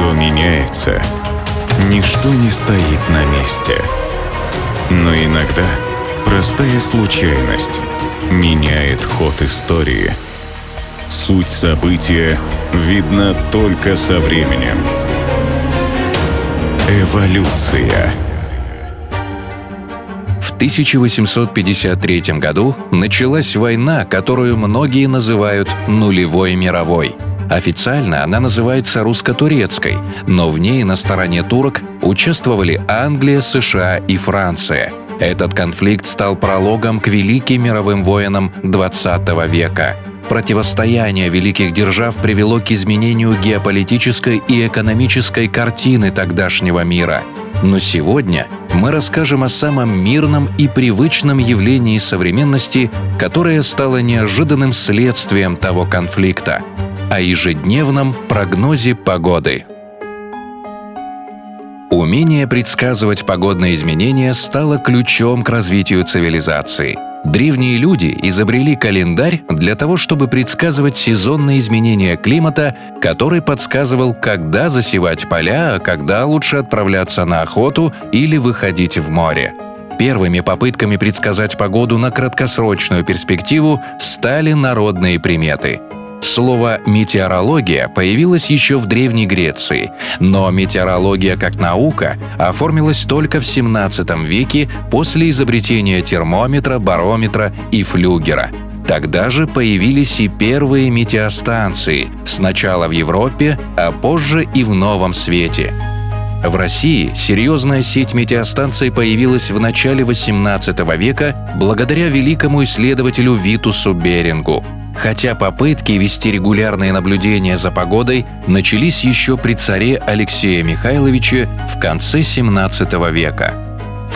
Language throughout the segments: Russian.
Все меняется. Ничто не стоит на месте. Но иногда простая случайность меняет ход истории. Суть события видна только со временем. Эволюция. В 1853 году началась война, которую многие называют «нулевой мировой». Официально она называется русско-турецкой, но в ней на стороне турок участвовали Англия, США и Франция. Этот конфликт стал прологом к великим мировым войнам XX века. Противостояние великих держав привело к изменению геополитической и экономической картины тогдашнего мира. Но сегодня мы расскажем о самом мирном и привычном явлении современности, которое стало неожиданным следствием того конфликта – о ежедневном прогнозе погоды. Умение предсказывать погодные изменения стало ключом к развитию цивилизации. Древние люди изобрели календарь для того, чтобы предсказывать сезонные изменения климата, который подсказывал, когда засевать поля, а когда лучше отправляться на охоту или выходить в море. Первыми попытками предсказать погоду на краткосрочную перспективу стали народные приметы – Слово «метеорология» появилось еще в Древней Греции, но метеорология как наука оформилась только в 17 веке после изобретения термометра, барометра и флюгера. Тогда же появились и первые метеостанции, сначала в Европе, а позже и в Новом Свете – в России серьезная сеть метеостанций появилась в начале XVIII века благодаря великому исследователю Витусу Берингу. Хотя попытки вести регулярные наблюдения за погодой начались еще при царе Алексея Михайловиче в конце XVII века.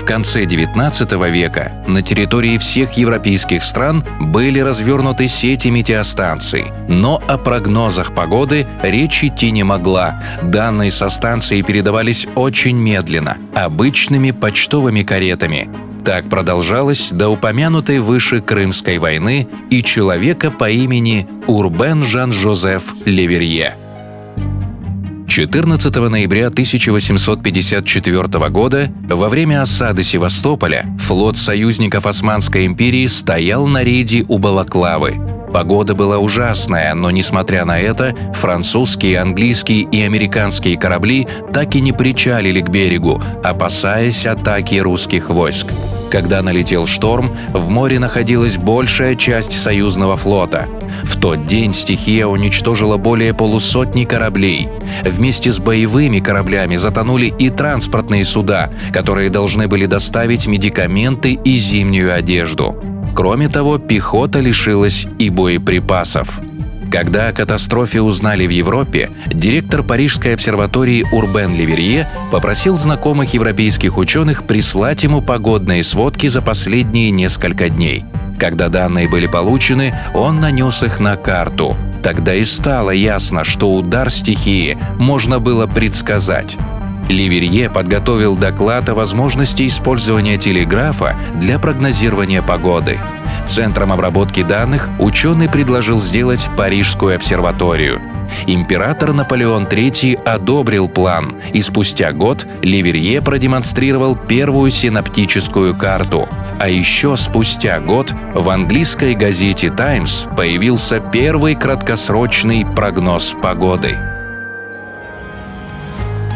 В конце XIX века на территории всех европейских стран были развернуты сети метеостанций, но о прогнозах погоды речь идти не могла. Данные со станции передавались очень медленно, обычными почтовыми каретами. Так продолжалось до упомянутой выше Крымской войны и человека по имени Урбен Жан-Жозеф Леверье – 14 ноября 1854 года во время осады Севастополя флот союзников Османской империи стоял на рейде у Балаклавы. Погода была ужасная, но несмотря на это, французские, английские и американские корабли так и не причалили к берегу, опасаясь атаки русских войск. Когда налетел шторм, в море находилась большая часть союзного флота. В тот день стихия уничтожила более полусотни кораблей. Вместе с боевыми кораблями затонули и транспортные суда, которые должны были доставить медикаменты и зимнюю одежду. Кроме того, пехота лишилась и боеприпасов. Когда о катастрофе узнали в Европе, директор Парижской обсерватории Урбен Ливерье попросил знакомых европейских ученых прислать ему погодные сводки за последние несколько дней. Когда данные были получены, он нанес их на карту. Тогда и стало ясно, что удар стихии можно было предсказать. Ливерье подготовил доклад о возможности использования телеграфа для прогнозирования погоды. Центром обработки данных ученый предложил сделать Парижскую обсерваторию. Император Наполеон III одобрил план, и спустя год Ливерье продемонстрировал первую синаптическую карту. А еще спустя год в английской газете «Таймс» появился первый краткосрочный прогноз погоды.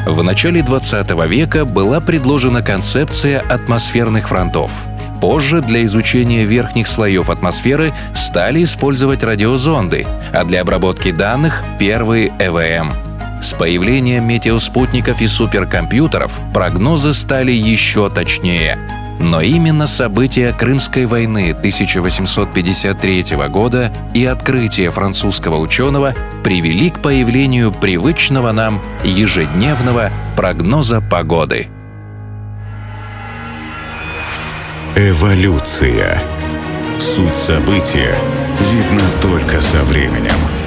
В начале 20 века была предложена концепция атмосферных фронтов. Позже для изучения верхних слоев атмосферы стали использовать радиозонды, а для обработки данных — первые ЭВМ. С появлением метеоспутников и суперкомпьютеров прогнозы стали еще точнее — но именно события Крымской войны 1853 года и открытие французского ученого привели к появлению привычного нам ежедневного прогноза погоды. Эволюция. Суть события видна только со временем.